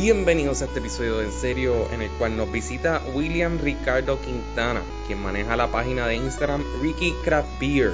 Bienvenidos a este episodio de En Serio, en el cual nos visita William Ricardo Quintana, quien maneja la página de Instagram Ricky Craft Beer.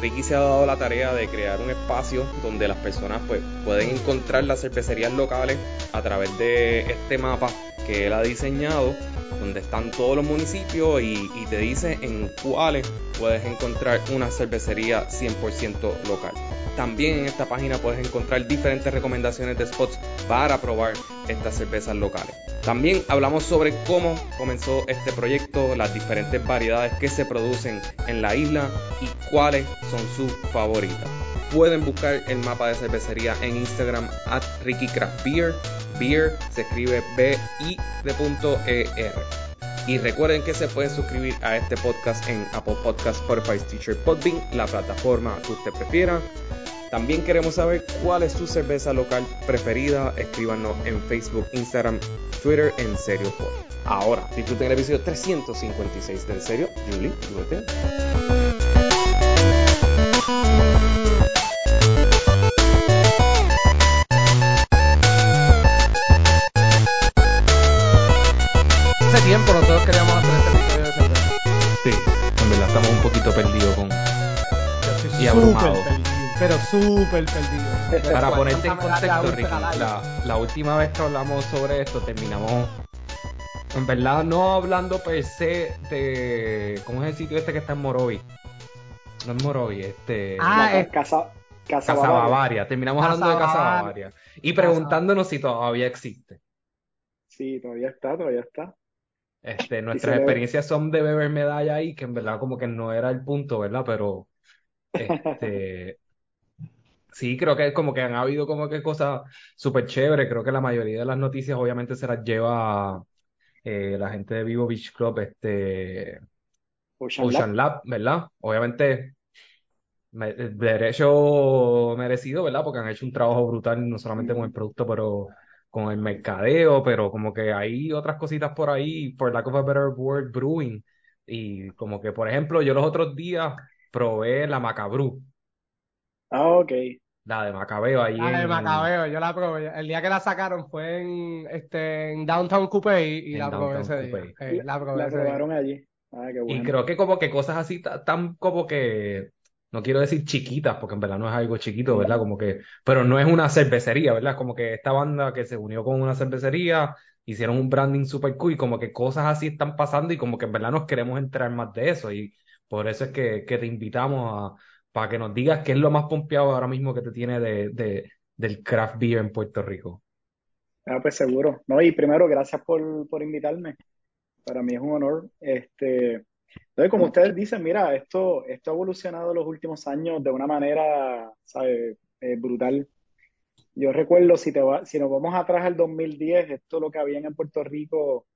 Ricky se ha dado la tarea de crear un espacio donde las personas pues, pueden encontrar las cervecerías locales a través de este mapa que él ha diseñado, donde están todos los municipios y, y te dice en cuáles puedes encontrar una cervecería 100% local. También en esta página puedes encontrar diferentes recomendaciones de spots para probar estas cervezas locales. También hablamos sobre cómo comenzó este proyecto, las diferentes variedades que se producen en la isla y cuáles son sus favoritas. Pueden buscar el mapa de cervecería en Instagram at Ricky Beer. Beer se escribe B-I-D.E-R. Y recuerden que se puede suscribir a este podcast en Apple Podcasts, Spotify, Stitcher, Podbean, la plataforma que usted prefiera. También queremos saber cuál es su cerveza local preferida. Escríbanos en Facebook, Instagram, Twitter, en serio. Ahora, disfruten el episodio 356 de En Serio. Julie, súbete. Abrumado. perdido, pero súper perdido. Para ponerte en contexto, Ricky, la, la última vez que hablamos sobre esto terminamos, en verdad, no hablando per se de, ¿cómo es el sitio este que está en Morovi? No es Morovi, este, Ah, es- casa, casa, Casa Bavaria. Bavaria. Terminamos Casa hablando de Casa Bavaria. Bavaria y preguntándonos si todavía existe. Sí, todavía está, todavía está. Este, nuestras le- experiencias son de beber medalla ahí, que en verdad como que no era el punto, ¿verdad? Pero, este, sí, creo que como que han habido como que cosas súper chéveres. Creo que la mayoría de las noticias obviamente se las lleva eh, la gente de Vivo Beach Club, este, Ocean Ocean Lab. Lab, ¿verdad? Obviamente, me- derecho merecido, ¿verdad? Porque han hecho un trabajo brutal, no solamente con el producto, pero con el mercadeo, pero como que hay otras cositas por ahí, for lack of a better word, brewing. Y como que, por ejemplo, yo los otros días probé la Macabru, Ah, ok. la de Macabeo ahí La de en, Macabeo, yo la probé. El día que la sacaron fue en, este, en Downtown Coupé y, y En la probé Downtown ese día. Coupé. Eh, la probé La ese día. probaron allí. Ah, qué Y bueno. creo que como que cosas así ta- tan como que, no quiero decir chiquitas, porque en verdad no es algo chiquito, ¿verdad? Como que, pero no es una cervecería, ¿verdad? Como que esta banda que se unió con una cervecería, hicieron un branding super cool y como que cosas así están pasando y como que en verdad nos queremos enterar más de eso y por eso es que, que te invitamos a, para que nos digas qué es lo más pompeado ahora mismo que te tiene de, de, del craft beer en Puerto Rico. Ah, pues seguro. No, y primero, gracias por, por invitarme. Para mí es un honor. Este, y como ustedes dicen, mira, esto, esto ha evolucionado en los últimos años de una manera, ¿sabe? Eh, brutal. Yo recuerdo, si, te va, si nos vamos atrás al 2010, esto lo que habían en Puerto Rico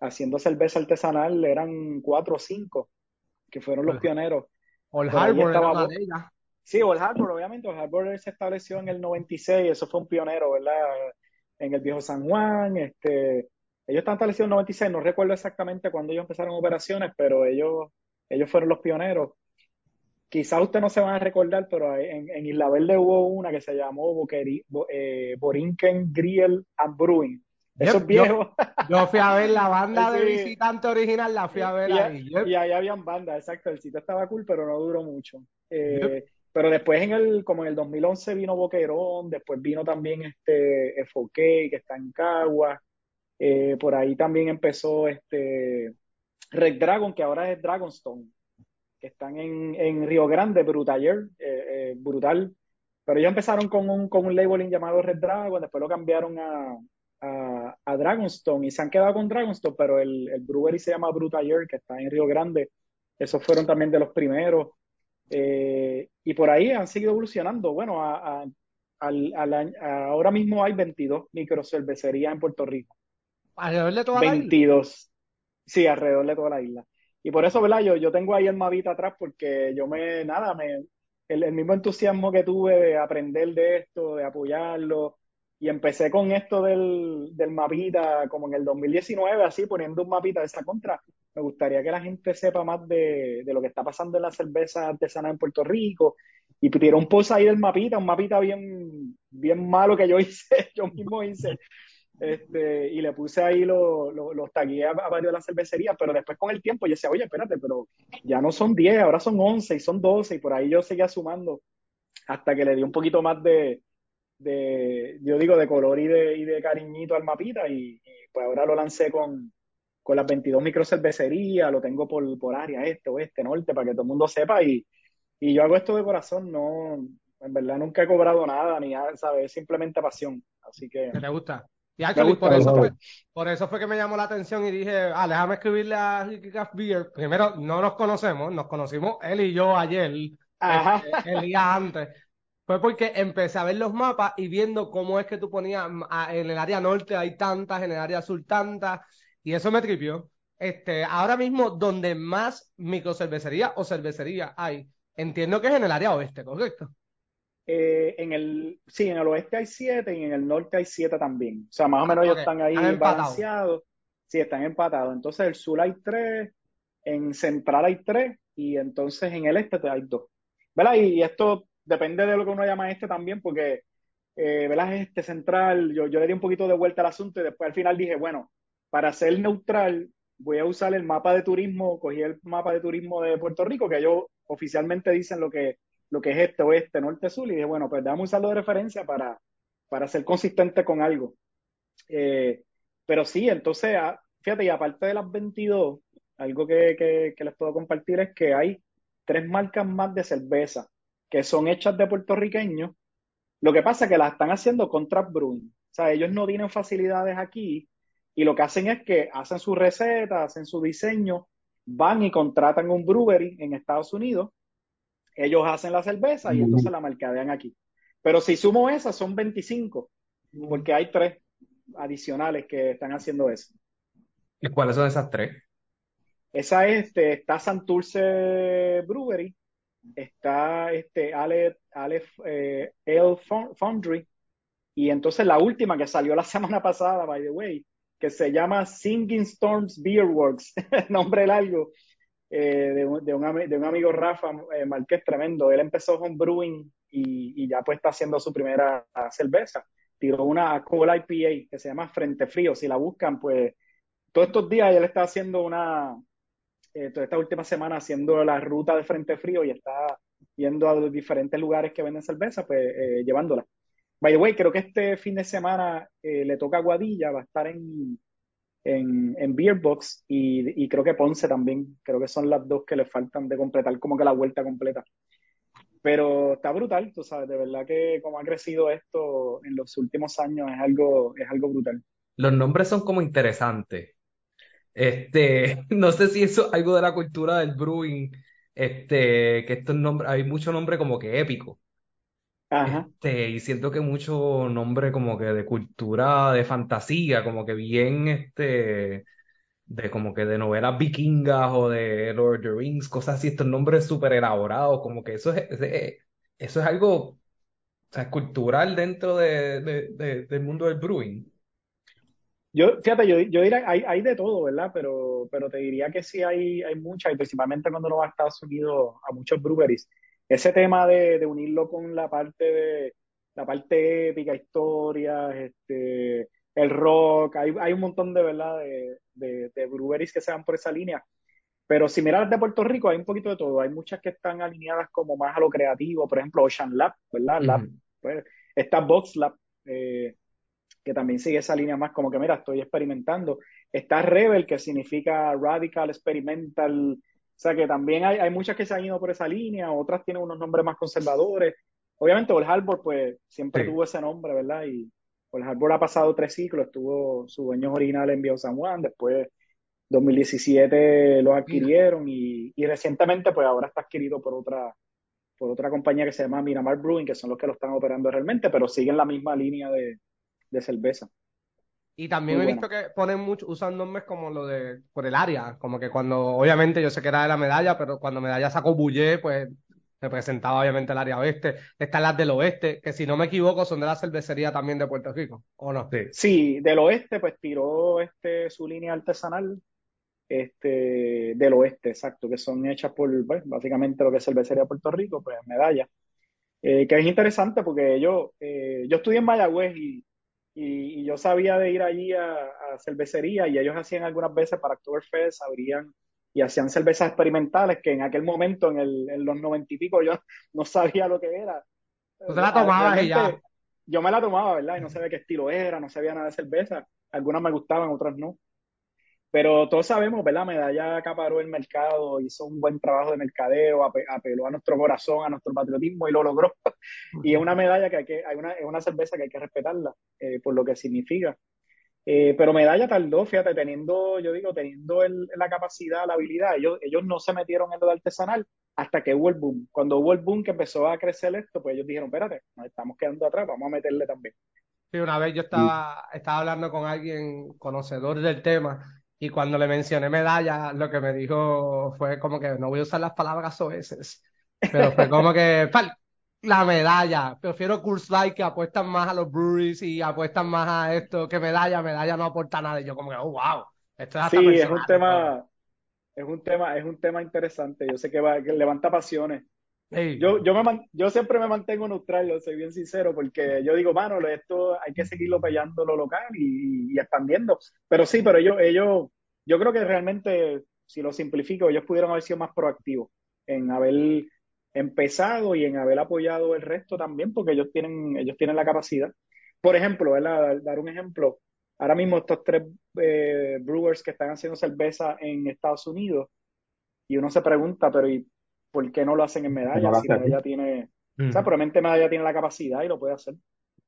haciendo cerveza artesanal eran cuatro o cinco, que fueron los pioneros. Old Harbor era estaba una de ellas. Sí, Old Harbor, obviamente, Old Harbor se estableció en el 96, eso fue un pionero, ¿verdad? En el viejo San Juan, este, ellos están establecidos en el 96, no recuerdo exactamente cuándo ellos empezaron operaciones, pero ellos, ellos fueron los pioneros. Quizás ustedes no se van a recordar, pero en, en Isla Verde hubo una que se llamó Boqueri- Bo- eh, Borinquen Grill and Brewing. Eso Yep, es viejo. Yo fui a ver la banda de visitante original, la fui a ver Y, ahí. Yep. y ahí habían bandas, exacto. El sitio estaba cool, pero no duró mucho. Eh, Pero después, en el, como en el 2011 vino Boquerón, después vino también este FOK, que está en Cagua. Eh, por ahí también empezó este Red Dragon, que ahora es Dragonstone, que están en, en Río Grande, Brutaller, eh, brutal. Pero ellos empezaron con un, con un labeling llamado Red Dragon, después lo cambiaron a, a, a Dragonstone y se han quedado con Dragonstone, pero el, el brewery se llama Brutaller, que está en Río Grande. Esos fueron también de los primeros. Eh, y por ahí han seguido evolucionando. Bueno, a- a- al- al ahora mismo hay 22 microcervecerías en Puerto Rico. Alrededor de toda la isla. 22. Sí, alrededor de toda la isla. Y por eso, ¿verdad? Yo, yo tengo ahí el mapita atrás porque yo me, nada, me, el, el mismo entusiasmo que tuve de aprender de esto, de apoyarlo. Y empecé con esto del, del mapita como en el 2019, así poniendo un mapita de esa contra. Me gustaría que la gente sepa más de, de lo que está pasando en la cerveza artesanal en Puerto Rico. Y tiré un post ahí del mapita, un mapita bien, bien malo que yo hice, yo mismo hice, Este, y le puse ahí los lo, tagué a, a varios de las cervecerías, pero después con el tiempo yo decía, oye, espérate, pero ya no son 10, ahora son 11 y son 12, y por ahí yo seguía sumando hasta que le di un poquito más de, de yo digo, de color y de, y de cariñito al mapita, y, y pues ahora lo lancé con, con las 22 microcervecerías, lo tengo por, por área este, oeste, norte, para que todo el mundo sepa, y, y yo hago esto de corazón, no, en verdad nunca he cobrado nada, ni nada, ¿sabes? Es simplemente pasión, así que... ¿Qué te gusta? Y actually, gusta, por eso fue, por eso fue que me llamó la atención y dije, ah, déjame escribirle a Ricky Beer. Primero, no nos conocemos, nos conocimos él y yo ayer, Ajá. este, el día antes. Fue porque empecé a ver los mapas y viendo cómo es que tú ponías mm, a- en el área norte hay tantas, en el área sur tantas, y eso me tripió. Este, ahora mismo, donde más microcervecería o cervecería hay, entiendo que es en el área oeste, ¿correcto? Eh, en el, sí, en el oeste hay siete y en el norte hay siete también. O sea, más o menos ellos están ahí están balanceados. Sí, están empatados. Entonces, el sur hay tres, en central hay tres y entonces en el este hay dos. ¿Verdad? Y esto depende de lo que uno llama este también, porque, eh, ¿verdad? Este central, yo, yo le di un poquito de vuelta al asunto y después al final dije, bueno, para ser neutral, voy a usar el mapa de turismo, cogí el mapa de turismo de Puerto Rico, que ellos oficialmente dicen lo que lo que es este, oeste, norte, sur, y dije, bueno, pues déjame usarlo de referencia para, para ser consistente con algo. Eh, pero sí, entonces, ah, fíjate, y aparte de las 22, algo que, que, que les puedo compartir es que hay tres marcas más de cerveza que son hechas de puertorriqueños. Lo que pasa es que las están haciendo contract brewing. O sea, ellos no tienen facilidades aquí y lo que hacen es que hacen su receta, hacen su diseño, van y contratan un brewery en Estados Unidos ellos hacen la cerveza y entonces la mercadean aquí. Pero si sumo esas, son 25, porque hay tres adicionales que están haciendo eso. ¿Y cuáles son esas tres? Esa es, este, está Santurce Brewery, está este, Ale, Ale eh, Foundry, y entonces la última que salió la semana pasada, by the way, que se llama Singing Storms Beer Works, nombre largo, eh, de, un, de, un, de, un, amigo Rafa eh, Marqués tremendo. Él empezó home brewing y, y, ya pues está haciendo su primera cerveza. Tiró una Cola IPA que se llama Frente Frío. Si la buscan, pues todos estos días él está haciendo una, eh, toda esta última semana haciendo la ruta de Frente Frío y está yendo a los diferentes lugares que venden cerveza, pues eh, llevándola. By the way, creo que este fin de semana eh, le toca a Guadilla, va a estar en, en, en Beerbox y, y, creo que Ponce también. Creo que son las dos que le faltan de completar como que la vuelta completa. Pero está brutal, tú sabes, de verdad que como ha crecido esto en los últimos años es algo, es algo brutal. Los nombres son como interesantes. Este, no sé si eso es algo de la cultura del brewing, este, que estos nombres, hay mucho nombre como que épico. Ajá. Este, y siento que mucho nombre como que de cultura, de fantasía, como que bien, este, de como que de novelas vikingas o de Lord of the Rings, cosas así, estos nombres súper elaborados, como que eso es, es- eso es algo, o sea, cultural dentro de, de- de- del mundo del brewing. Yo, fíjate, yo, yo diría, hay, hay de todo, ¿verdad? Pero, pero te diría que sí hay, hay muchas, y principalmente cuando uno va a Estados Unidos, a muchos breweries. Ese tema de, de unirlo con la parte de, la parte épica, historias, este, el rock, hay, hay un montón de, ¿verdad? De, de, de breweries que se van por esa línea. Pero si miras de Puerto Rico, hay un poquito de todo. Hay muchas que están alineadas como más a lo creativo, por ejemplo, Ocean Lab, ¿verdad? Lab, pues, está Box Lab, eh, que también sigue esa línea más como que, mira, estoy experimentando. Está Rebel, que significa Radical, Experimental. O sea que también hay, hay muchas que se han ido por esa línea, otras tienen unos nombres más conservadores. Obviamente, Old Harbor, pues siempre Sí. tuvo ese nombre, ¿verdad? Y Old Harbor ha pasado tres ciclos, tuvo sus dueños originales en Viejo San Juan, después 2017 lo adquirieron y, y recientemente, pues ahora está adquirido por otra, por otra compañía que se llama Miramar Brewing, que son los que lo están operando realmente, pero siguen la misma línea de, de cerveza. Y también Muy he buena. visto que ponen mucho, usan nombres como lo de, por el área, como que cuando, obviamente yo sé que era de la medalla, pero cuando medalla sacó Bullé, pues representaba obviamente el área oeste. Están las del oeste, que si no me equivoco son de la cervecería también de Puerto Rico, ¿o no? Sí. Sí, del oeste, pues tiró este, su línea artesanal este, del oeste, exacto, que son hechas por, pues, básicamente lo que es cervecería de Puerto Rico, pues medalla. Eh, que es interesante porque yo, eh, yo estudié en Mayagüez y, Y, y yo sabía de ir allí a, a, cervecería y ellos hacían algunas veces para Oktoberfest, abrían y hacían cervezas experimentales que en aquel momento, en, el, en los noventa y pico, yo no sabía lo que era. ¿Tú te la tomabas y ya? Yo me la tomaba, ¿verdad? Y no sabía qué estilo era, no sabía nada de cerveza. Algunas me gustaban, otras no. Pero todos sabemos, ¿verdad? Medalla acaparó el mercado, hizo un buen trabajo de mercadeo, apeló a nuestro corazón, a nuestro patriotismo y lo logró. y es una medalla que hay que, hay una, es una cerveza que hay que respetarla eh, por lo que significa. Eh, pero Medalla tardó, fíjate, teniendo, yo digo, teniendo el, la capacidad, la habilidad, ellos, ellos no se metieron en lo de artesanal hasta que hubo el boom. Cuando hubo el boom que empezó a crecer esto, pues ellos dijeron, espérate, nos estamos quedando atrás, vamos a meterle también. Sí, una vez yo estaba, estaba hablando con alguien conocedor del tema y cuando le mencioné medalla, lo que me dijo fue como que no voy a usar las palabras oeces, pero fue como que la medalla. Prefiero Curse Light que apuestan más a los breweries y apuestan más a esto que medalla. Medalla no aporta nada. Y yo como que, oh, wow. Esto es sí, es un tema, es un tema, es un tema interesante. Yo sé que, va, que levanta pasiones. Yo, yo, me, yo siempre me mantengo neutral, soy bien sincero, porque yo digo, mano, esto hay que seguirlo peleando lo local y, y, expandiendo. Pero sí, pero ellos, ellos, yo creo que realmente, si lo simplifico, ellos pudieron haber sido más proactivos en haber empezado y en haber apoyado el resto también, porque ellos tienen, ellos tienen la capacidad. Por ejemplo, dar un ejemplo, ahora mismo estos tres eh, brewers que están haciendo cerveza en Estados Unidos, y uno se pregunta, pero ¿y ¿por qué no lo hacen en medalla? si medalla tiene, o sea, probablemente medalla tiene la capacidad y lo puede hacer.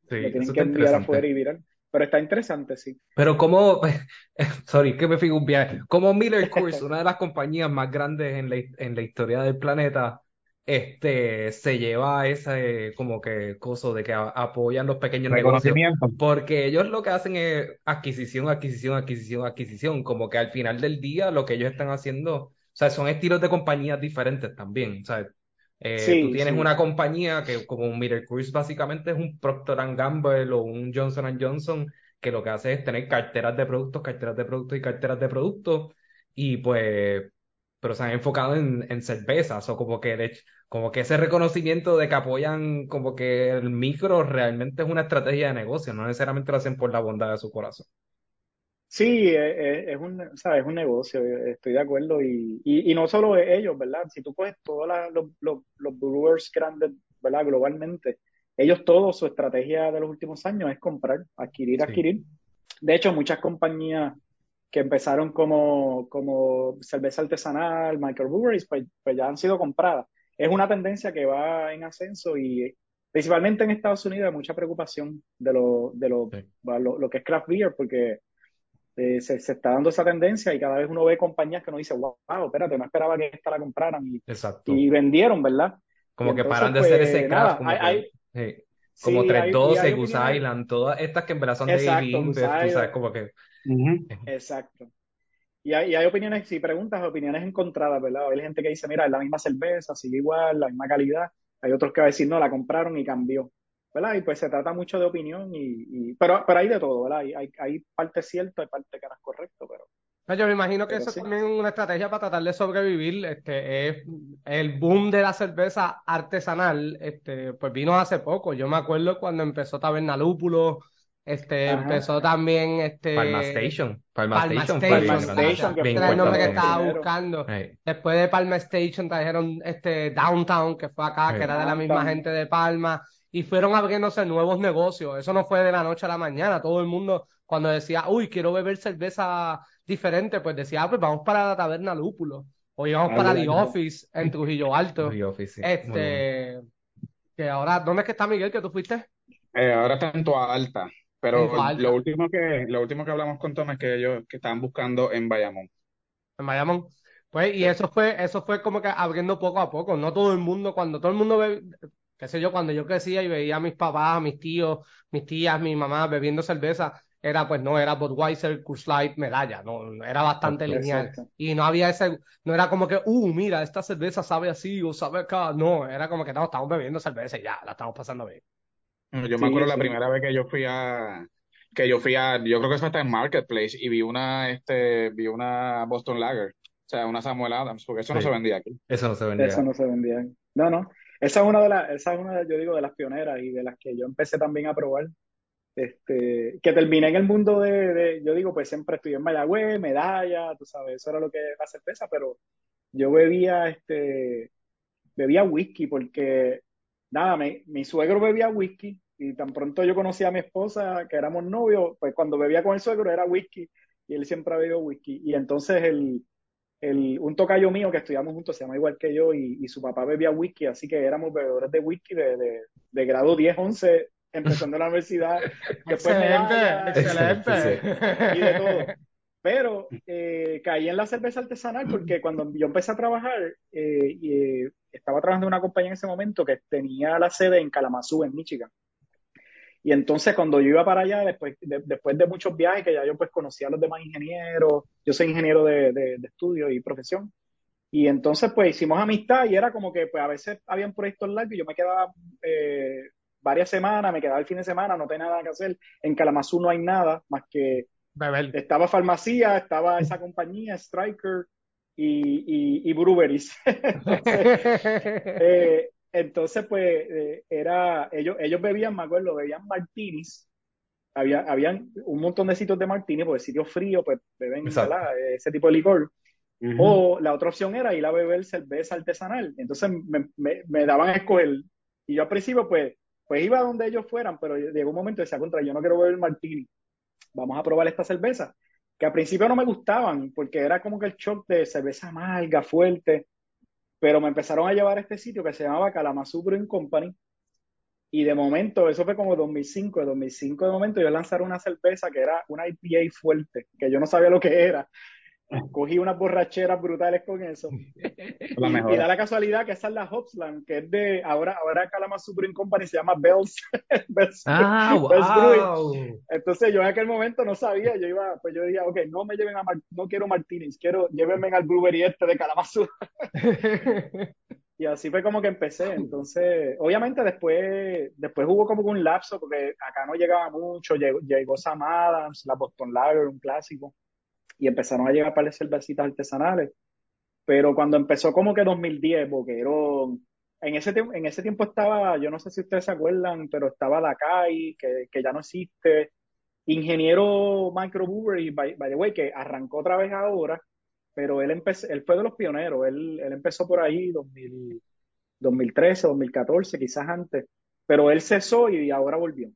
Sí, lo tienen que enviar afuera y virar. Pero está interesante, sí. Pero como, sorry, que me fijo un viaje. Como Miller Coors, una de las compañías más grandes en la, en la historia del planeta, este, se lleva ese como que coso de que apoyan los pequeños negocios. Porque ellos lo que hacen es adquisición, adquisición, adquisición, adquisición. Como que al final del día lo que ellos están haciendo sea, son estilos de compañías diferentes también. O sea, eh, tú tienes una compañía que como Mirror Cruise básicamente es un Procter Gamble o un Johnson Johnson que lo que hace es tener carteras de productos, carteras de productos y carteras de productos y pues, pero se han enfocado en, en cervezas o como que, como que ese reconocimiento de que apoyan como que el micro realmente es una estrategia de negocio, no necesariamente lo hacen por la bondad de su corazón. Sí, es, un, es un negocio, estoy de acuerdo. Y, y, no solo ellos, ¿verdad? Si tú coges todos los, los, los, brewers grandes, ¿verdad? Globalmente, ellos todos, su estrategia de los últimos años es comprar, adquirir, adquirir. De hecho, muchas compañías que empezaron como, como cerveza artesanal, microbreweries, pues, pues ya han sido compradas. Es una tendencia que va en ascenso y principalmente en Estados Unidos hay mucha preocupación de lo, de lo, lo, lo que es craft beer, porque eh, se, se, está dando esa tendencia y cada vez uno ve compañías que uno dice, wow, espérate, no esperaba que esta la compraran y, y vendieron, ¿verdad? Como que paran de hacer ese pues, como, hay, como 312, Goose Island, todas estas que en verdad son Exacto, de tú sabes, como que... Exacto. Y hay, y hay, opiniones, si preguntas, opiniones encontradas, ¿verdad? Hay gente que dice, mira, es la misma cerveza, sigue igual, la misma calidad. Hay otros que van a decir, no, la compraron y cambió. ¿Verdad? Y pues se trata mucho de opinión, y, pero, pero hay de todo, ¿verdad? Hay, hay, hay parte cierta y parte que no es correcto, pero... Yo me imagino que eso es también una estrategia para tratar de sobrevivir. Este, es el boom de la cerveza artesanal, este, pues vino hace poco. Yo me acuerdo cuando empezó Taberna Lúpulo, este, empezó también este. Palma Station. Palma, Station. Palma Station, que era el nombre que estaba buscando. Después de Palma Station trajeron este Downtown, que fue acá, que era de la misma gente de Palma y fueron abriéndose nuevos negocios. Eso no fue de la noche a la mañana. Todo el mundo, cuando decía, uy, quiero beber cerveza diferente, pues decía, ah, pues vamos para la taberna Lúpulo. O íbamos para The Office en Trujillo Alto. The Office, Este, que ahora, ¿dónde es que está Miguel que tú fuiste? Eh, ahora está en Toa Alta. Pero lo último que, lo último que hablamos con Tom es que ellos que estaban buscando en Bayamón. En Bayamón. Pues, y eso fue, eso fue como que abriendo poco a poco. No todo el mundo, cuando todo el mundo ve, qué sé yo, cuando yo crecía y veía a mis papás, a mis tíos, mis tías, mi mamá bebiendo cerveza, era pues no, era Budweiser, Coors Light, medalla, no, era bastante lineal. Y no había ese, no era como que, uh, mira, esta cerveza sabe así o sabe acá, no, era como que no, estamos bebiendo cerveza y ya, la estamos pasando bien. Yo me acuerdo la primera vez que yo fui a, que yo fui a, yo creo que eso está en Marketplace y vi una, este, vi una Boston Lager, o sea, una Samuel Adams, porque eso no se vendía aquí. Eso no se vendía. Eso no se vendía. No, no. Esa es una de las, esa es una, yo digo, de las pioneras y de las que yo empecé también a probar. Este, que terminé en el mundo de, yo digo, pues siempre estudié en Mayagüez, medalla, tú sabes, eso era lo que era cerveza, pero yo bebía, este, bebía whisky porque, nada, mi suegro bebía whisky y tan pronto yo conocí a mi esposa, que éramos novios, pues cuando bebía con el suegro era whisky y él siempre ha bebido whisky. Y entonces el, el, un tocayo mío que estudiamos juntos se llama igual que yo y, y su papá bebía whisky, así que éramos bebedores de whisky de, de, de grado 10, 11, empezando la universidad. excelente, excelente. Y de todo. Pero eh, caí en la cerveza artesanal porque cuando yo empecé a trabajar, eh, y, eh, estaba trabajando en una compañía en ese momento que tenía la sede en Kalamazoo, en Michigan. Y entonces cuando yo iba para allá, después de, después de muchos viajes, que ya yo pues conocía a los demás ingenieros, yo soy ingeniero de, de, estudio y profesión, y entonces pues hicimos amistad y era como que pues a veces habían proyectos largos y yo me quedaba eh, varias semanas, me quedaba el fin de semana, no tenía nada que hacer, en Kalamazoo no hay nada más que estaba farmacia, estaba esa compañía, Striker y, y, y Breweries. eh, entonces, pues, eh, era, ellos, ellos bebían, me acuerdo, bebían martinis. Había, habían un montón de sitios de martinis, porque sitios fríos, pues, beben ese tipo de licor. O la otra opción era ir a beber cerveza artesanal. Entonces, me, me, me, daban a escoger. Y yo al principio, pues, pues iba donde ellos fueran, pero llegó un momento y decía, contra, yo no quiero beber martini. Vamos a probar esta cerveza. Que al principio no me gustaban, porque era como que el shock de cerveza amarga, fuerte pero me empezaron a llevar a este sitio que se llamaba Kalamazoo Brewing Company. Y de momento, eso fue como 2005, de 2005 de momento, yo lanzaron una cerveza que era una IPA fuerte, que yo no sabía lo que era cogí unas borracheras brutales con eso. y, da la casualidad que esa es la Hopsland, que es de, ahora, ahora Kalamazoo Brewing Company se llama Bells. ah, wow. Entonces yo en aquel momento no sabía, yo iba, pues yo decía, ok, no me lleven a, no quiero Martínez, quiero, llévenme al brewery este de Kalamazoo. y así fue como que empecé. Entonces, obviamente después, después hubo como un lapso, porque acá no llegaba mucho, llegó, llegó Sam Adams, la Boston Lager, un clásico y empezaron a llegar para las cervecitas artesanales. Pero cuando empezó como que 2010, Boquerón, en ese, en ese tiempo estaba, yo no sé si ustedes se acuerdan, pero estaba la que, que ya no existe. Ingeniero Microbrewery, by, by the way, que arrancó otra vez ahora, pero él, él fue de los pioneros. Él, él empezó por ahí 2000, 2013, 2014, quizás antes. Pero él cesó y ahora volvió.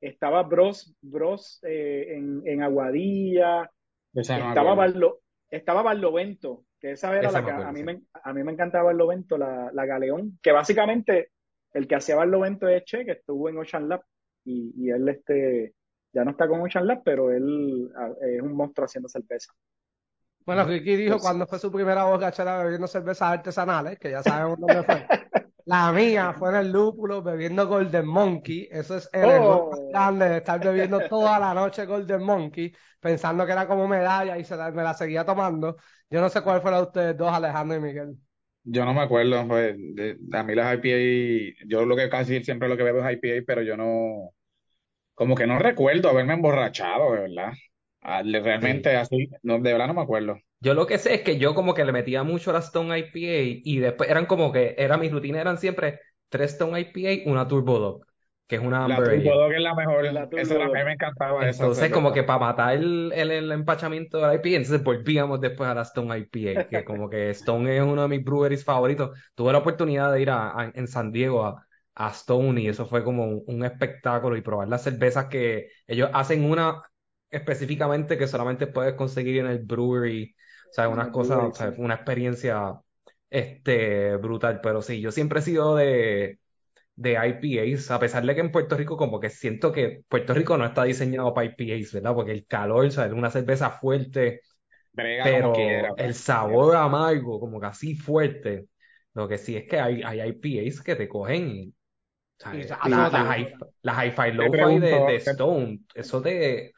Estaba Bros, Bros eh, en, en Aguadilla, estaba, Barlo, estaba Barlovento, que esa era la que a mí, me, a mí me encantaba Barlovento, la, la Galeón, que básicamente el que hacía Barlovento es Che, que estuvo en Ocean Lab, y, y él este, ya no está con Ocean Lab, pero él es un monstruo haciendo cerveza. Bueno, Ricky dijo pues cuando fue su primera borrachera bebiendo cervezas artesanales, que ya sabemos dónde fue. La mía fue en el lúpulo bebiendo Golden Monkey. Eso es el error más oh. grande de estar bebiendo toda la noche Golden Monkey, pensando que era como medalla y se me la seguía tomando. Yo no sé cuál fue la de ustedes dos, Alejandro y Miguel. Yo no me acuerdo, pues, a mí las IPA, yo lo que casi siempre lo que bebo es IPA, pero yo no, como que no recuerdo haberme emborrachado, de verdad. Ah, realmente así, no, de verdad no me acuerdo. Yo lo que sé es que yo como que le metía mucho a la Stone IPA y después eran como que, era mi rutina eran siempre tres Stone IPA, una Turbo Dog, que es una La Turbo Dog es la mejor, la esa a mí me encantaba Entonces como que para matar el, el, empachamiento de la IPA, entonces volvíamos después a la Stone IPA, que como que Stone es uno de mis breweries favoritos. Tuve la oportunidad de ir a, en San Diego a, a Stone y eso fue como un, un espectáculo y probar las cervezas que ellos hacen una específicamente que solamente puedes conseguir en el brewery o sea, unas cosas, una experiencia este, brutal. Pero sí, yo siempre he sido de, de IPAs, a pesar de que en Puerto Rico como que siento que Puerto Rico no está diseñado para IPAs, ¿verdad? Porque el calor, o sea, es una cerveza fuerte, pero el sabor amargo, como que así fuerte. Lo que sí es que hay, hay IPAs que te cogen. las hi-fi low-fi de, de Stone, eso te,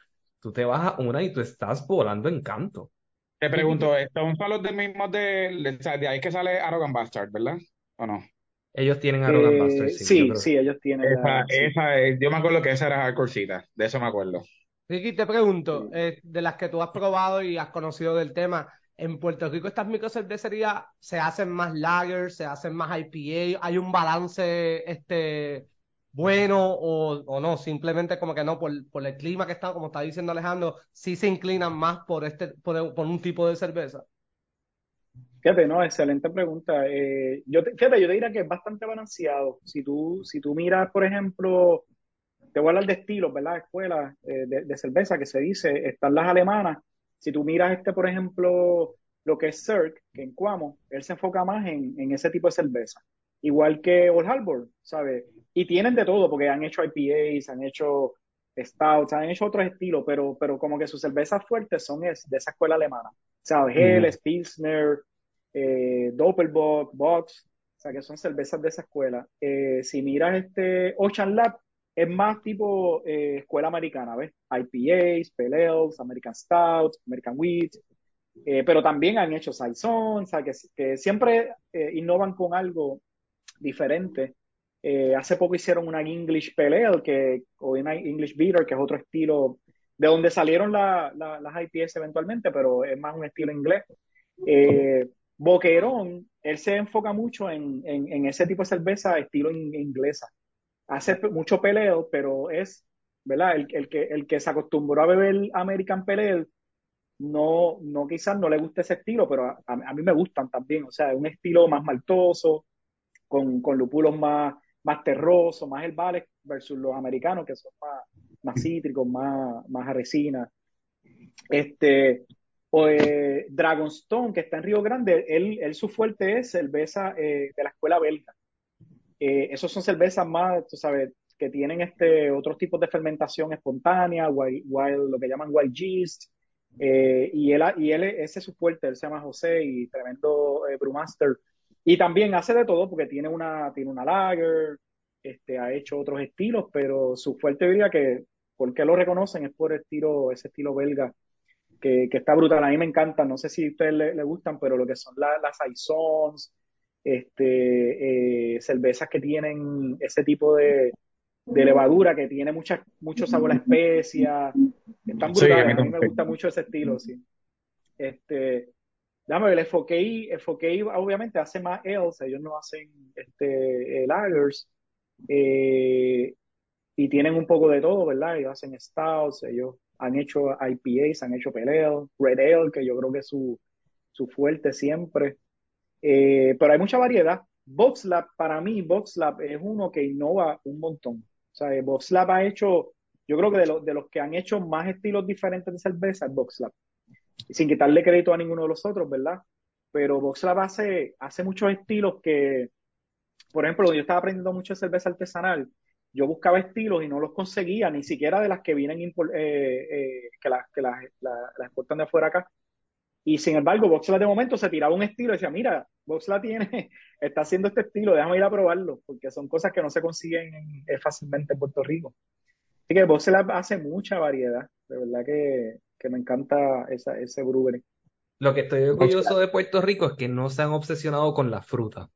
tú te vas a una y tú estás volando en canto. Te pregunto, ¿estos son los de mismos de, de, ahí que sale Arrogant Bastard, ¿verdad? ¿O no? Ellos tienen Arrogant Bastard, sí. Sí, sí, ellos tienen. Esa, esa es, yo me acuerdo que esa era Corsita, de eso me acuerdo. Ricky, te pregunto, eh, de las que tú has probado y has conocido del tema, en Puerto Rico estas microcervecerías se hacen más lagers, se hacen más IPA, hay un balance este bueno o, o no, simplemente como que no, por, por el clima que está, como está diciendo Alejandro, sí se inclinan más por este, por, un tipo de cerveza. Fíjate, no, excelente pregunta. Eh, yo te, fíjate, yo te diría que es bastante balanceado. Si tú, si tú miras, por ejemplo, te voy a hablar de estilos, ¿verdad? Escuelas eh, de, de, cerveza que se dice, están las alemanas. Si tú miras este, por ejemplo, lo que es Cirque, que en Cuamo, él se enfoca más en, en ese tipo de cerveza. Igual que Old Harbor, ¿sabes? Y tienen de todo, porque han hecho IPAs, han hecho stouts, han hecho otros estilos, pero, pero como que sus cervezas fuertes son es, de esa escuela alemana. O sea, Helles, Pilsner, eh, Doppelbock, Box, o sea, que son cervezas de esa escuela. Eh, si miras este Ocean Lab, es más tipo eh, escuela americana, ¿ves? IPAs, Pale Ales, American Stouts, American Wheat, eh, pero también han hecho Saison, o sea, que, que siempre innovan con algo diferente. Hace poco hicieron una English Pale Ale, que, o una English Beater, que es otro estilo, de donde salieron la, la, las IPAs eventualmente, pero es más un estilo inglés. Boquerón, él se enfoca mucho en, ese tipo de cerveza estilo in, inglesa. Hace mucho peleo, pero es, ¿verdad? El, que, se acostumbró a beber American Pale no, no quizás no le guste ese estilo, pero a, mí me gustan también. O sea, es un estilo más maltoso, con, lúpulos más, más terrosos, más herbales, versus los americanos que son más, más cítricos, más, más a resina. Este, o eh, Dragonstone, que está en Río Grande, él, él su fuerte es cerveza eh, de la escuela belga. Eh, esos son cervezas más, tú sabes, que tienen este, otros tipos de fermentación espontánea, wild, lo que llaman wild yeast, eh, y, él, y él, ese es su fuerte, él se llama José y tremendo eh, brewmaster. Y también hace de todo porque tiene una, tiene una lager, este, ha hecho otros estilos, pero su fuerte diría que, ¿por qué lo reconocen? Es por el estilo, ese estilo belga que, que, está brutal. A mí me encanta, no sé si a ustedes le, le gustan, pero lo que son la, las saisons, este, eh, cervezas que tienen ese tipo de, de levadura, que tiene mucha, mucho sabor a especia, están brutales. Sí, a, mí a, mí me gusta mucho ese estilo, sí. Este, ver, el FOKI, FOKI obviamente hace más ales, ellos no hacen este, lagers, eh, y tienen un poco de todo, ¿verdad? Ellos hacen stouts, ellos han hecho IPAs, han hecho Pale Ale, Red Ale, que yo creo que es su, su fuerte siempre. Eh, pero hay mucha variedad. VoxLab, para mí, VoxLab es uno que innova un montón. O sea, VoxLab ha hecho, yo creo que de, lo, de los que han hecho más estilos diferentes de cerveza es VoxLab. Sin quitarle crédito a ninguno de los otros, ¿verdad? Pero VoxLab hace, hace muchos estilos que, por ejemplo, yo estaba aprendiendo mucho de cerveza artesanal yo buscaba estilos y no los conseguía, ni siquiera de las que vienen, eh, eh, que las que la, la, la, exportan de afuera acá. Y sin embargo, Voxla de momento se tiraba un estilo y decía, mira, Voxla tiene, está haciendo este estilo, déjame ir a probarlo, porque son cosas que no se consiguen eh, fácilmente en Puerto Rico. Así que Voxla hace mucha variedad, de verdad que, que me encanta esa, ese brewery. Lo que estoy orgulloso de Puerto Rico es que no se han obsesionado con la fruta.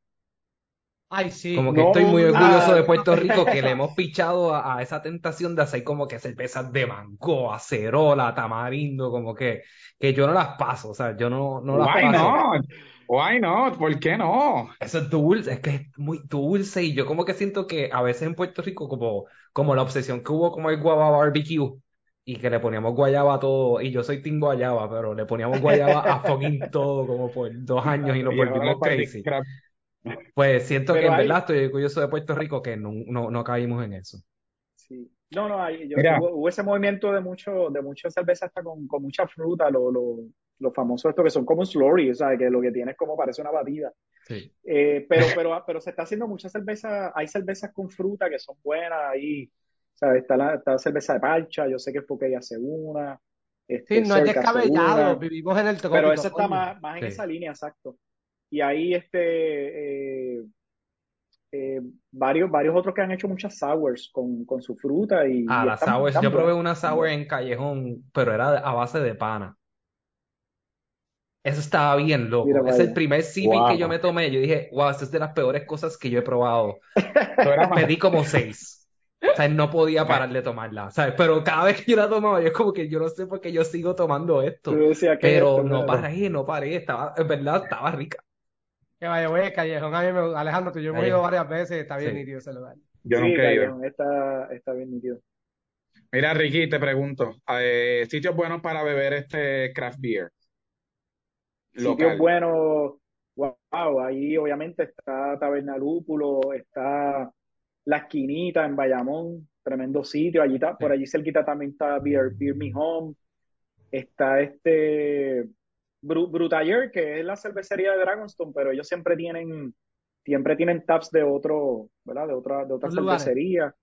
Ay, sí. Como que no, estoy muy orgulloso de Puerto Rico que le hemos pichado a, a, esa tentación de hacer como que cervezas de mango, acerola, tamarindo, como que, que yo no las paso, o sea, yo no, no las Why paso. not? Why not? ¿Por qué no? Eso es dulce, es que es muy dulce y yo como que siento que a veces en Puerto Rico como, como la obsesión que hubo como el guava barbecue y que le poníamos guayaba a todo, y yo soy team guayaba, pero le poníamos guayaba a fucking todo como por dos años y nos volvimos crazy. Pues siento Pero que en hay... verdad estoy orgulloso de Puerto Rico que no, no, no caímos en eso. Sí. No, no, hay, yo, hubo, hubo, ese movimiento de mucho, de muchas cervezas hasta con, con mucha fruta, lo, lo, lo famoso esto que son como slurry, o sea, que lo que tienes como parece una batida. Sí. Eh, pero, pero, pero se está haciendo mucha cerveza, hay cervezas con fruta que son buenas ahí, ¿sabes? Está la, está la cerveza de parcha, yo sé que es porque ella hace una. Este, sí, no es descabellado, vivimos en el trópico. Pero eso está más, más en sí. esa línea, exacto y ahí este eh, eh, varios varios otros que han hecho muchas sours con, con su fruta y ah y las sours yo probé una sour en Callejón pero era a base de pana eso estaba bien loco Mira, es el primer wow. que yo me tomé yo dije wow esto es de las peores cosas que yo he probado me di como seis o sea, no podía parar de tomarla, ¿sabes? Pero cada vez que yo la tomaba, yo es como que yo no sé por qué yo sigo tomando esto. Pero esto, no paré, no paré, estaba, en verdad, estaba rica. Que vaya, güey, Callejón, a mí me, Alejandro, tú yo hemos ido varias veces, está bien sí. nítido ese lugar. Yo Sí, nunca he ido. Está, está bien nítido. Mira, Ricky, te pregunto, eh, sitios buenos para beber este craft beer Sitios buenos, wow, ahí obviamente está Taberna Lúpulo, está La Esquinita en Bayamón, tremendo sitio, allí está, por allí cerquita también está Beer, Beer Me Home, está este Bru- Brutaller, que es la cervecería de Dragonstone, pero ellos siempre tienen, siempre tienen taps de otro, ¿verdad? De otra, de otra cervecería.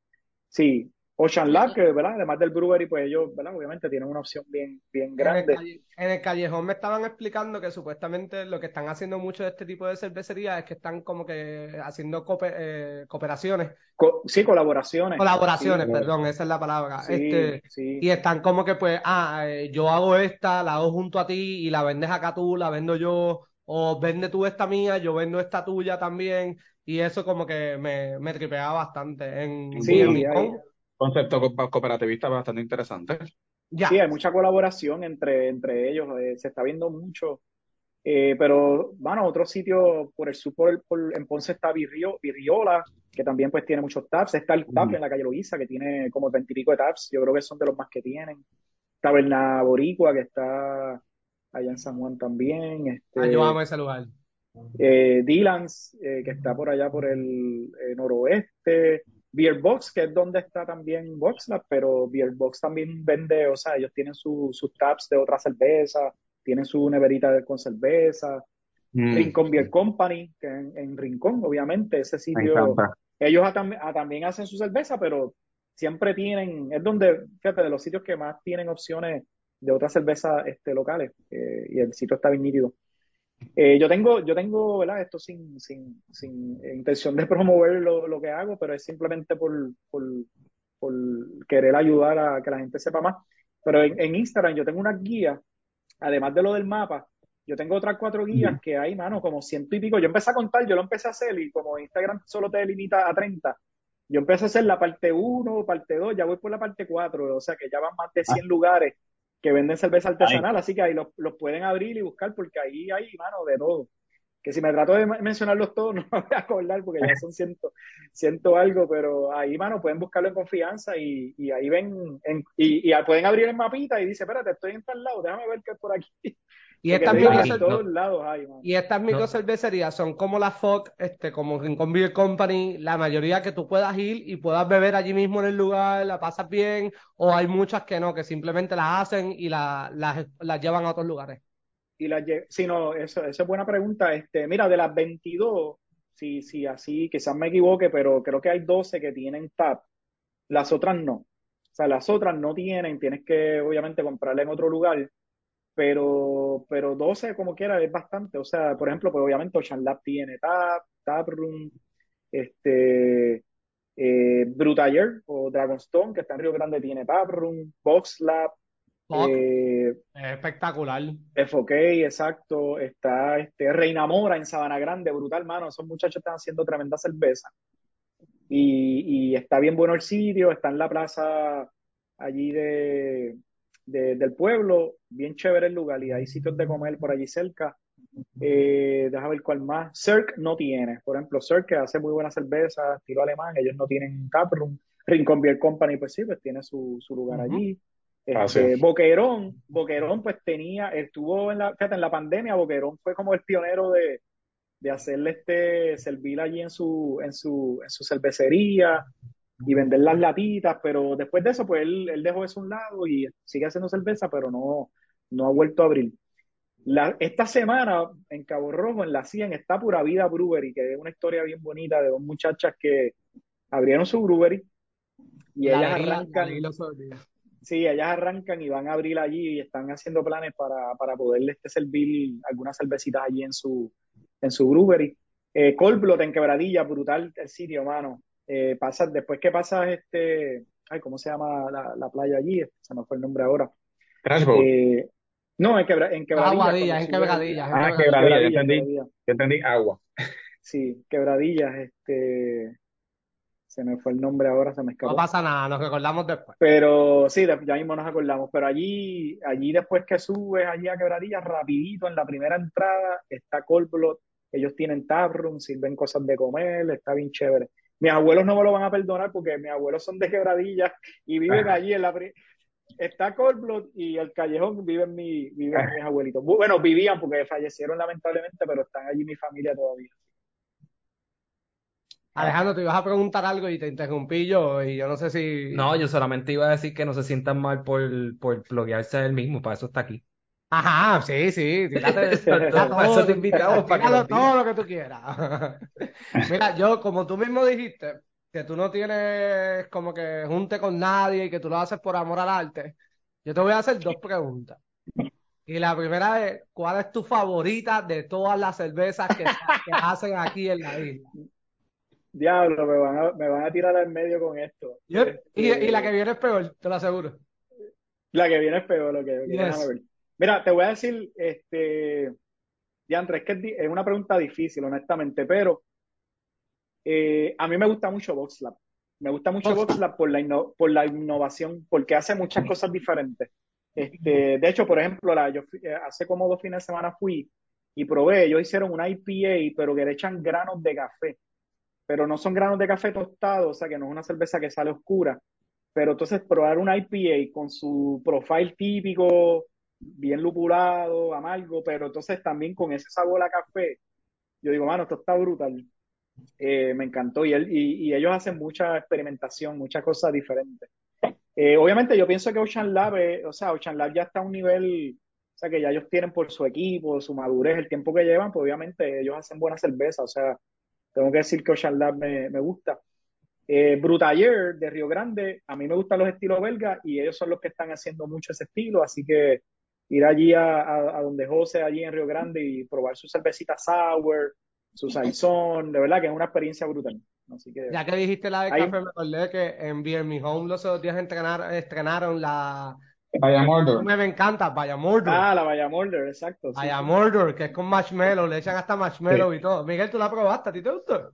Sí, Ocean Lab, que, ¿verdad? Además del brewery, pues ellos, ¿verdad? Obviamente tienen una opción bien, bien En el, grande. en el callejón me estaban explicando que supuestamente lo que están haciendo mucho de este tipo de cervecerías es que están como que haciendo eh, cooperaciones, Co- sí, colaboraciones. colaboraciones, Sí, perdón, esa es la palabra. sí, Este, sí. y están como que pues, ah, eh, yo hago esta, la hago junto a ti y la vendes acá tú, la vendo yo, o vende tú esta mía, yo vendo esta tuya también, y eso como que me, me tripeaba bastante. En, Sí, Concepto co- cooperativista bastante interesante. ya. Sí, hay mucha colaboración entre, entre ellos, eh, se está viendo mucho. Eh, pero, bueno, otro sitio por el sur, por, el- por- en Ponce está Virrio, Virriola, que también pues tiene muchos taps. Está el tap Ujú. en la calle Loíza, que tiene como veintipico de taps. Yo creo que son de los más que tienen. Taberna Boricua, que está allá en San Juan también. Este, Ah, yo amo ese lugar. eh, Dylan's, eh, que está por allá por el eh, noroeste, Beer Box, que es donde está también Boxlab, pero Beer Box también vende, o sea, ellos tienen su- sus taps de otra cerveza, tienen su neverita con cerveza, Mm, Rincón Beer Company, que en, en Rincón, obviamente, ese sitio, ellos a tam- a- también hacen su cerveza, pero siempre tienen, es donde, fíjate, de los sitios que más tienen opciones de otras cervezas este, locales, eh, y el sitio está bien nítido. Eh, yo tengo, yo tengo, ¿verdad? Esto sin, sin, sin intención de promover lo, lo que hago, pero es simplemente por, por, por querer ayudar a que la gente sepa más. Pero en, en Instagram yo tengo unas guías, además de lo del mapa, yo tengo otras cuatro guías que hay, mano, como ciento y pico. Yo empecé a contar, yo lo empecé a hacer y como Instagram solo te limita a 30, yo empecé a hacer la parte 1, parte 2, ya voy por la parte 4, o sea que ya van más de 100 lugares que venden cerveza artesanal, así que ahí los, los pueden abrir y buscar porque ahí hay, mano, de todo. Que si me trato de men- mencionarlos todos no me voy a acordar porque ya son ciento, ciento algo, pero ahí, mano, pueden buscarlo en confianza y, y ahí ven, en- y, y pueden abrir el mapita y dice, espérate, estoy en tal lado, déjame ver qué es por aquí. Y estas. Y microcervecerías son como la FOC, este, como Rincón Beer Company, la mayoría que tú puedas ir y puedas beber allí mismo en el lugar, la pasas bien, o hay muchas que no, que simplemente las hacen y la- las, las llevan a otros lugares. Y las lle- sí, no, eso, eso es buena pregunta. Este, mira, de las 22, si, si así, quizás me equivoque, pero creo que hay 12 que tienen tap. Las otras no. O sea, las otras no tienen, tienes que obviamente comprarla en otro lugar, pero, pero 12 como quiera es bastante. O sea, por ejemplo, pues obviamente Ocean Lab tiene tap, tap room, este, eh, o Dragonstone, que está en Río Grande, tiene tap room, Box Lab, FOC, eh, es espectacular. FOK, exacto. Está este Reina Mora en Sabana Grande, brutal, mano. Esos muchachos están haciendo tremenda cerveza. Y, y está bien bueno el sitio, está en la plaza allí de, de- del pueblo, bien chévere el lugar y hay sitios de comer por allí cerca. Eh, déjame ver cuál más. Cirque no tiene, por ejemplo, Cirque que hace muy buena cerveza, estilo alemán, ellos no tienen taproom. Rincon Beer Company, pues sí, pues tiene su, su lugar Ujú. allí. Ah, sí. Este, Boquerón, Boquerón pues tenía, estuvo en la, fíjate, en la pandemia, Boquerón fue como el pionero de, de hacerle este, servir allí en su, en su, en su cervecería y vender las latitas, pero después de eso, pues él, él dejó eso a un lado y sigue haciendo cerveza, pero no, no ha vuelto a abrir. La, esta semana en Cabo Rojo, en la 100, está Pura Vida Brewery, que es una historia bien bonita de dos muchachas que abrieron su brewery y La ellas la arrancan. Sí, ellas arrancan y van a abrir allí y están haciendo planes para, para poderle este servir algunas cervecitas allí en su, en su brewery. Eh, Cold Blood en Quebradilla, brutal el sitio, mano. Eh, pasas, después que pasas este, ay, ¿cómo se llama la, la playa allí? Se me fue el nombre ahora. Eh, no, en, Quebra- en Quebradilla. Aguadilla, en Quebradillas, en Ah, Quebradillas. quebradilla, ya Quebradilla, entendí. Quebradilla. Entendí agua. Sí, Quebradillas, este, se me fue el nombre ahora, se me escapó. No pasa nada, nos recordamos después. Pero sí, ya mismo nos acordamos. Pero allí, allí después que subes allí a Quebradilla, rapidito en la primera entrada está Cold Blood. Ellos tienen taproom, sirven cosas de comer, está bien chévere. Mis abuelos no me lo van a perdonar porque mis abuelos son de quebradillas y viven allí en la... Está Cold y el callejón viven, mi, viven mis abuelitos. Bueno, vivían porque fallecieron lamentablemente, pero están allí mi familia todavía. Alejandro, te ibas a preguntar algo y te interrumpí yo y yo no sé si... No, yo solamente iba a decir que no se sientan mal por, por bloguearse él mismo, para eso está aquí. Ajá, sí, sí, tírate, todo, para que todo lo que tú quieras. Mira, yo, como tú mismo dijiste, que tú no tienes como que junte con nadie y que tú lo haces por amor al arte, yo te voy a hacer dos preguntas. Y la primera es, ¿cuál es tu favorita de todas las cervezas que, hacen aquí en la isla? Diablo, me van a, me van a tirar al medio con esto. y, y, la que viene es peor, te lo aseguro. La que viene es peor, lo que, ver. Mira, te voy a decir, este, Diantre, es que es una pregunta difícil, honestamente, pero eh, a mí me gusta mucho VoxLab. Me gusta mucho VoxLab por la, por la innovación, porque hace muchas cosas diferentes. Este, de hecho, por ejemplo, la, yo eh, hace como dos fines de semana fui y probé, ellos hicieron una IPA, pero que le echan granos de café. Pero no son granos de café tostados, o sea que no es una cerveza que sale oscura. Pero entonces probar una IPA con su profile típico, bien lupulado, amargo, pero entonces también con ese sabor a café, yo digo, mano, esto está brutal. Eh, me encantó y, ellos hacen mucha experimentación, muchas cosas diferentes. Eh, obviamente yo pienso que Ocean Lab, o sea, Ocean Lab ya está a un nivel, o sea, que ya ellos tienen por su equipo, su madurez, el tiempo que llevan, pues obviamente ellos hacen buena cerveza, o sea, tengo que decir que Ocean Lab me, gusta. Eh, de Río Grande, a mí me gustan los estilos belgas y ellos son los que están haciendo mucho ese estilo, así que ir allí a, a, donde José, allí en Río Grande y probar su cervecita sour, su saison, de verdad que es una experiencia brutal. Así que, ya que dijiste la de café, me acordé que en Bien Mi Home los otros días estrenaron la... Vaya Mordor. Me encanta, Vaya Mordor. Ah, la Vaya Mordor, exacto. Vaya Mordor, que es con marshmallow, le echan hasta marshmallow y todo. Miguel, ¿tú la probaste? ¿A ti te gustó?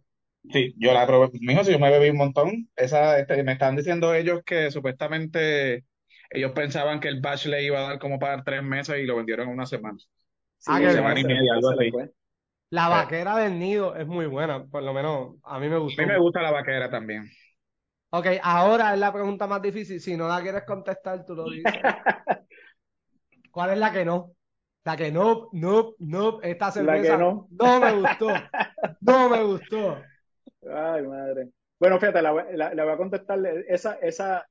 Sí, yo la probé. Mijo, si yo me bebí un montón. Esa, este, me están diciendo ellos que supuestamente ellos pensaban que el batch le iba a dar como para tres meses y lo vendieron en una semana. ah, que semana y media, algo así. La vaquera del nido es muy buena, por lo menos a mí me gusta. A mí me gusta la vaquera también. Ok, ahora es la pregunta más difícil. Si no la quieres contestar, tú lo dices. ¿Cuál es la que no? La que no, no, no, esta cerveza no. no me gustó. No me gustó. Ay, madre. Bueno, fíjate, la, la, voy a contestar. Esa, esa,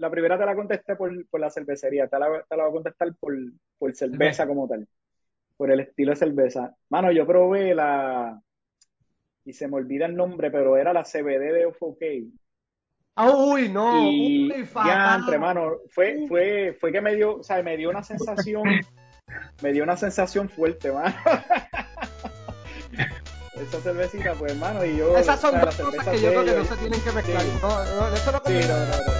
la primera te la contesté por, por la cervecería, te la, te la, voy a contestar por, por cerveza como tal, por el estilo de cerveza. Mano, yo probé la, y se me olvida el nombre, pero era la CBD de OFK. Uy, no, y ya, entre mano, fue, fue, fue que me dio, o sea, me dio una sensación, me dio una sensación fuerte, mano. esa cervecita, pues hermano, y yo. Esas son dos cosas que yo creo que no se tienen que mezclar. No, eso no combina. eso no combina.